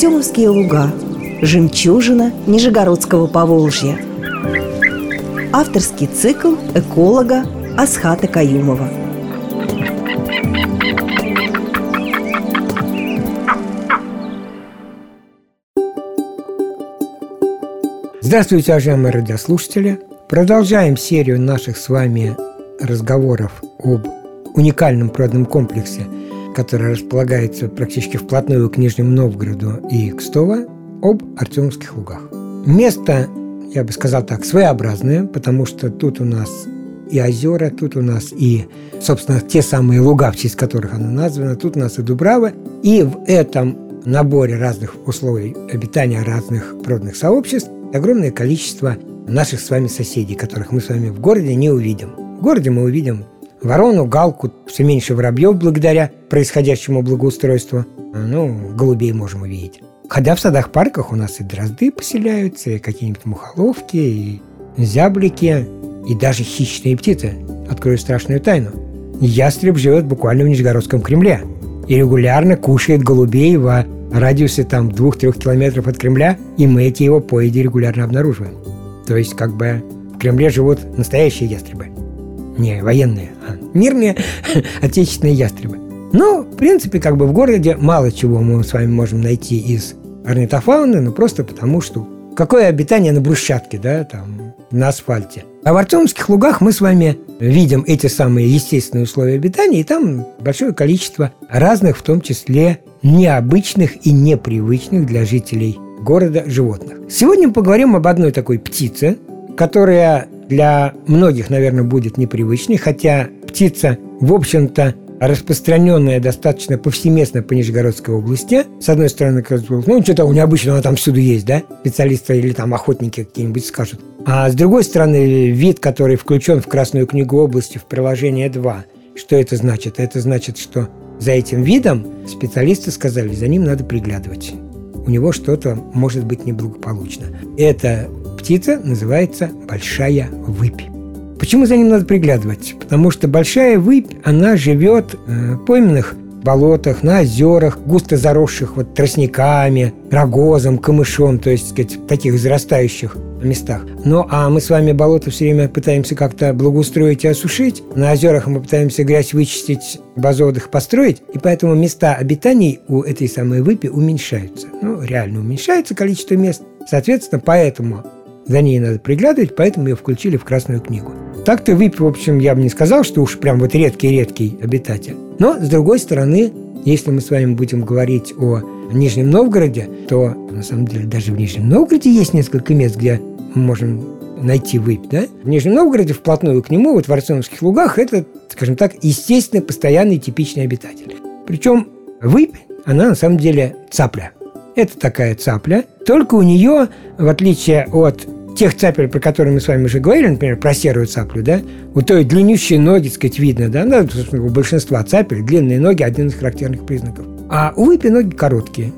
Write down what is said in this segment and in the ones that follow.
Артемовские луга Жемчужина Нижегородского Поволжья Авторский цикл эколога Асхата Каюмова Здравствуйте, уважаемые радиослушатели! Продолжаем серию наших с вами разговоров об уникальном природном комплексе, который располагается практически вплотную к Нижнему Новгороду и Кстово, об Артемовских лугах. Место, я бы сказал так, своеобразное, потому что тут у нас и озера, тут у нас и, собственно, те самые луга, в честь которых она названа, тут у нас и Дубрава, и в этом наборе разных условий обитания разных природных сообществ огромное количество наших с вами соседей, которых мы с вами в городе не увидим. В городе мы увидим ворону, галку, все меньше воробьев благодаря происходящему благоустройству. Ну, голубей можем увидеть. Хотя в садах-парках у нас и дрозды поселяются, и какие-нибудь мухоловки, и зяблики, и даже хищные птицы. Открою страшную тайну. Ястреб живет буквально в Нижегородском Кремле и регулярно кушает голубей в радиусе там двух-трех километров от Кремля, и мы эти его поеди регулярно обнаруживаем. То есть как бы в Кремле живут настоящие ястребы. Не военные, а мирные отечественные ястребы. Но, в принципе, как бы в городе мало чего мы с вами можем найти из орнитофауны, ну просто потому что какое обитание на брусчатке, да, там, на асфальте. А в Артемовских лугах мы с вами видим эти самые естественные условия обитания, и там большое количество разных, в том числе необычных и непривычных для жителей города животных. Сегодня мы поговорим об одной такой птице, которая для многих, наверное, будет непривычной, хотя птица, в общем-то, распространенная достаточно повсеместно по Нижегородской области. С одной стороны, ну, что-то необычного она там всюду есть, да? Специалисты или там охотники какие-нибудь скажут. А с другой стороны, вид, который включен в Красную книгу области в приложение 2. Что это значит? Это значит, что за этим видом специалисты сказали, за ним надо приглядывать. У него что-то может быть неблагополучно. Эта птица называется большая выпь. Почему за ним надо приглядывать? Потому что большая выпь, она живет э, в пойменных болотах, на озерах, густо заросших вот тростниками, рогозом, камышом, то есть, сказать, в таких зарастающих местах. Ну, а мы с вами болото все время пытаемся как-то благоустроить и осушить. На озерах мы пытаемся грязь вычистить, базовых построить, и поэтому места обитаний у этой самой выпи уменьшаются. Ну, реально уменьшается количество мест. Соответственно, поэтому за ней надо приглядывать, поэтому ее включили в Красную книгу. Так-то Вип, в общем, я бы не сказал, что уж прям вот редкий-редкий обитатель. Но, с другой стороны, если мы с вами будем говорить о Нижнем Новгороде, то, на самом деле, даже в Нижнем Новгороде есть несколько мест, где мы можем найти выпь, да? В Нижнем Новгороде вплотную к нему, вот в Арсеновских лугах, это, скажем так, естественный, постоянный, типичный обитатель. Причем выпь, она на самом деле цапля. Это такая цапля, только у нее, в отличие от тех цапель, про которые мы с вами уже говорили, например, про серую цаплю, да, у той длиннющие ноги, так сказать, видно, да, ну, у большинства цапель длинные ноги – один из характерных признаков. А у выпи ноги короткие.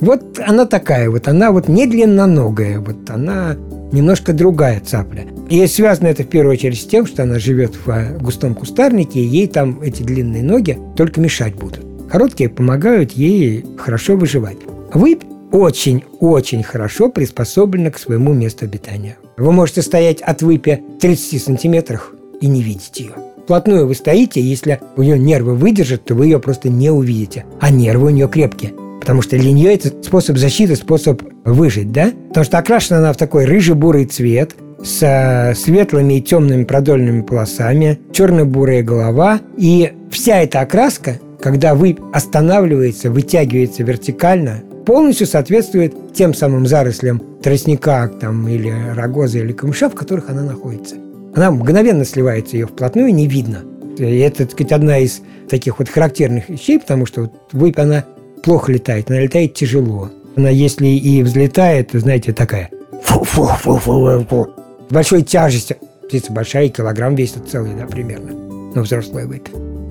Вот она такая вот, она вот не длинноногая, вот она немножко другая цапля. И связано это в первую очередь с тем, что она живет в густом кустарнике, и ей там эти длинные ноги только мешать будут. Короткие помогают ей хорошо выживать. Выпь очень-очень хорошо приспособлена к своему месту обитания. Вы можете стоять от выпи 30 сантиметрах и не видеть ее. Вплотную вы стоите, если у нее нервы выдержат, то вы ее просто не увидите. А нервы у нее крепкие. Потому что для нее это способ защиты, способ выжить, да? Потому что окрашена она в такой рыжий-бурый цвет, с светлыми и темными продольными полосами, черно-бурая голова. И вся эта окраска, когда вы останавливается, вытягивается вертикально, полностью соответствует тем самым зарослям тростника там, или рогоза или камыша, в которых она находится. Она мгновенно сливается, ее вплотную не видно. И это, так сказать, одна из таких вот характерных вещей, потому что вот выпь, она плохо летает, она летает тяжело. Она, если и взлетает, знаете, такая фу-фу-фу-фу-фу. большой тяжестью. Птица большая, килограмм весит целый, да, примерно. Но взрослая выпь.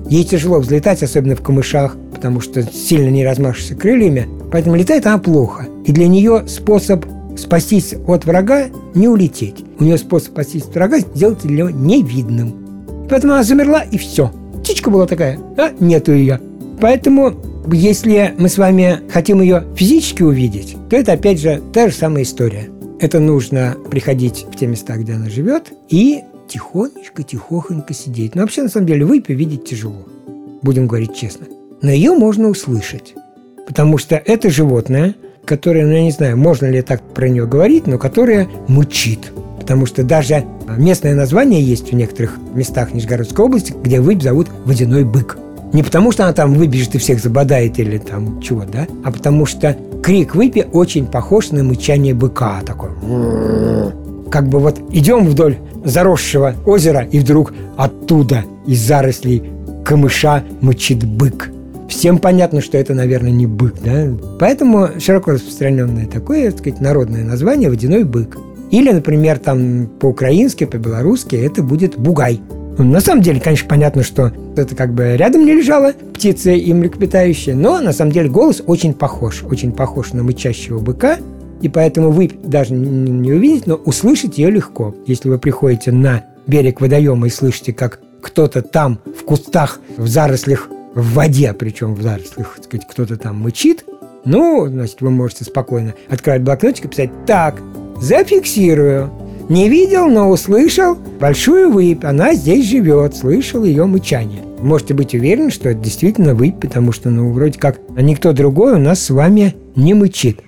Ей тяжело взлетать, особенно в камышах, потому что сильно не размашешься крыльями, поэтому летает она плохо. И для нее способ спастись от врага – не улететь. У нее способ спастись от врага – сделать него невидным. Поэтому она замерла, и все. Птичка была такая, а нету ее. Поэтому Если мы с вами хотим ее физически увидеть, то это опять же та же самая история. Это нужно приходить в те места, где она живет, и тихонечко, тихохонько сидеть. Но вообще, на самом деле, выпи видеть тяжело. Будем говорить честно. Но ее можно услышать. Потому что это животное, которое, ну, я не знаю, можно ли так про нее говорить, но которое мучит. Потому что даже местное название есть в некоторых местах Нижегородской области, где выпь зовут водяной бык. Не потому, что она там выбежит и всех забодает или там чего, да, а потому что крик выпи очень похож на мычание быка такой. Как бы вот идем вдоль заросшего озера, и вдруг оттуда, из зарослей камыша, мычит бык. Всем понятно, что это, наверное, не бык, да? Поэтому широко распространенное такое, так сказать, народное название «водяной бык». Или, например, там по-украински, по-белорусски это будет «бугай». Ну, на самом деле, конечно, понятно, что это как бы рядом не лежала птица и млекопитающая, но на самом деле голос очень похож, очень похож на мычащего быка, и поэтому вы даже не увидите, но услышать ее легко. Если вы приходите на берег водоема и слышите, как кто-то там в кустах, в зарослях, в воде, причем в зарослях, так сказать, кто-то там мычит, ну, значит, вы можете спокойно открывать блокнотик и писать «Так, зафиксирую, не видел, но услышал большую выпь. Она здесь живет, слышал ее мычание. Можете быть уверены, что это действительно выпь, потому что, ну, вроде как никто другой у нас с вами не мычит.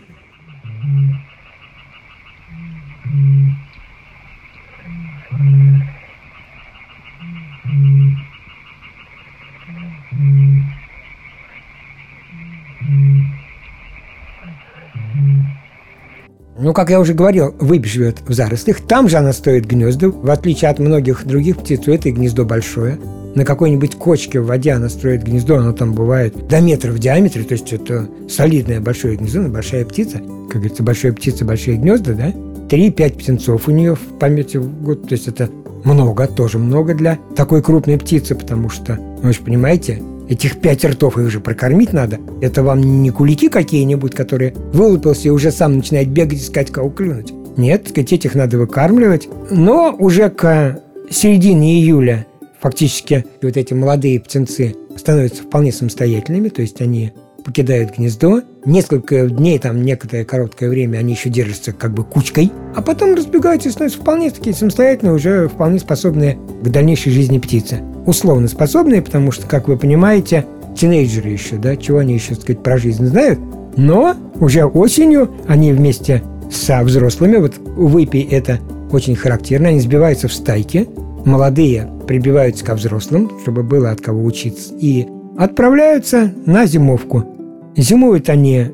Ну, как я уже говорил, выпь живет в зарослях. Там же она стоит гнезда. В отличие от многих других птиц, у этой гнездо большое. На какой-нибудь кочке в воде она строит гнездо, оно там бывает до метра в диаметре, то есть это солидное большое гнездо, большая птица. Как говорится, большая птица, большие гнезда, да? Три-пять птенцов у нее в памяти в год, то есть это много, тоже много для такой крупной птицы, потому что, ну, вы же понимаете, Этих пять ртов их же прокормить надо. Это вам не кулики какие-нибудь, которые вылупился и уже сам начинает бегать, искать кого клюнуть. Нет, сказать, этих надо выкармливать. Но уже к середине июля фактически вот эти молодые птенцы становятся вполне самостоятельными, то есть они покидают гнездо. Несколько дней, там некоторое короткое время они еще держатся как бы кучкой, а потом разбегаются и становятся вполне такие самостоятельные, уже вполне способные к дальнейшей жизни птицы. Условно способные, потому что, как вы понимаете, тинейджеры еще, да, чего они еще, так сказать, про жизнь знают, но уже осенью они вместе со взрослыми, вот выпи это очень характерно, они сбиваются в стайки, молодые прибиваются ко взрослым, чтобы было от кого учиться, и отправляются на зимовку. Зимуют они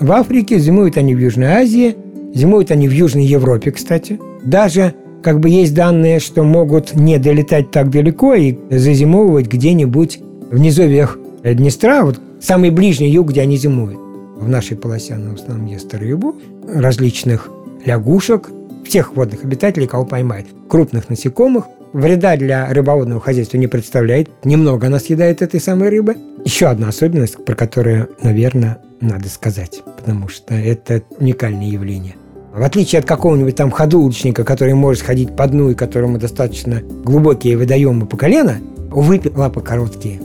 в Африке, зимуют они в Южной Азии, зимуют они в Южной Европе, кстати. Даже как бы есть данные, что могут не долетать так далеко и зазимовывать где-нибудь в низовьях Днестра, вот самый ближний юг, где они зимуют. В нашей полосе она в основном ест рыбу, различных лягушек, всех водных обитателей, кого поймает, крупных насекомых, вреда для рыбоводного хозяйства не представляет. Немного она съедает этой самой рыбы. Еще одна особенность, про которую, наверное, надо сказать, потому что это уникальное явление. В отличие от какого-нибудь там ходулочника, который может ходить по дну и которому достаточно глубокие водоемы по колено, у выпи лапы короткие.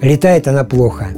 Летает она плохо.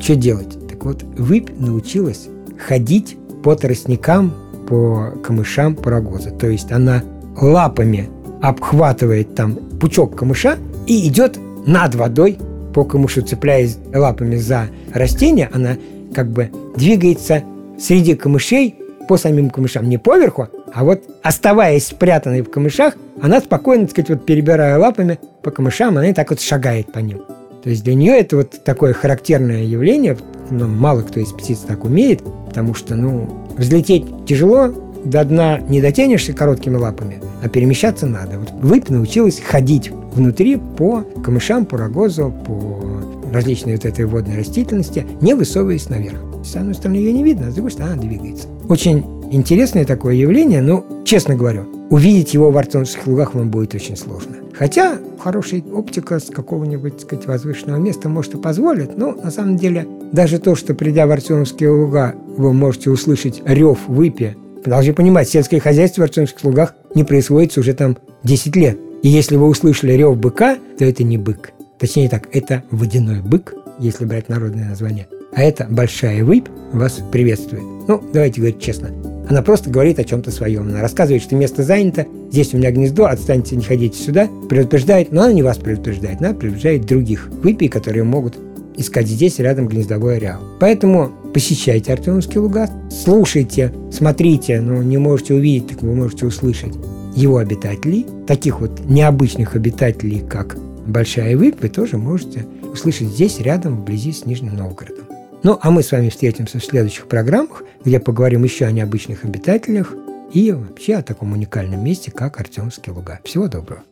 Что делать? Так вот, выпь научилась ходить по тростникам, по камышам, по рогозу. То есть она лапами обхватывает там пучок камыша и идет над водой по камышу, цепляясь лапами за растение, она как бы двигается среди камышей по самим камышам, не поверху, а вот оставаясь спрятанной в камышах, она спокойно, так сказать, вот перебирая лапами по камышам, она и так вот шагает по ним. То есть для нее это вот такое характерное явление, ну, мало кто из птиц так умеет, потому что, ну, взлететь тяжело, до дна не дотянешься короткими лапами, а перемещаться надо. Вот выпь научилась ходить внутри по камышам, по рогозу, по различной вот этой водной растительности, не высовываясь наверх. С одной стороны ее не видно, а с другой стороны она двигается. Очень интересное такое явление, но, честно говорю, увидеть его в Артемовских лугах вам будет очень сложно. Хотя хорошая оптика с какого-нибудь, так сказать, возвышенного места может и позволит, но на самом деле даже то, что придя в Артемовские луга, вы можете услышать рев выпи вы должны понимать, сельское хозяйство в Артемских лугах не происходит уже там 10 лет. И если вы услышали рев быка, то это не бык. Точнее так, это водяной бык, если брать народное название. А эта большая выпь вас приветствует. Ну, давайте говорить честно. Она просто говорит о чем-то своем. Она рассказывает, что место занято, здесь у меня гнездо, отстаньте, не ходите сюда. Предупреждает, но она не вас предупреждает, она предупреждает других выпий, которые могут искать здесь рядом гнездовой ареал. Поэтому посещайте Артемовский луга, слушайте, смотрите, но не можете увидеть, так вы можете услышать его обитателей, таких вот необычных обитателей, как Большая Выпь, вы тоже можете услышать здесь, рядом, вблизи с Нижним Новгородом. Ну, а мы с вами встретимся в следующих программах, где поговорим еще о необычных обитателях и вообще о таком уникальном месте, как Артемские луга. Всего доброго.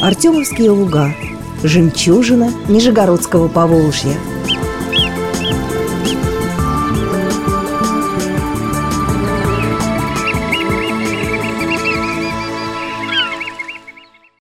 Артемовские луга. Жемчужина Нижегородского Поволжья –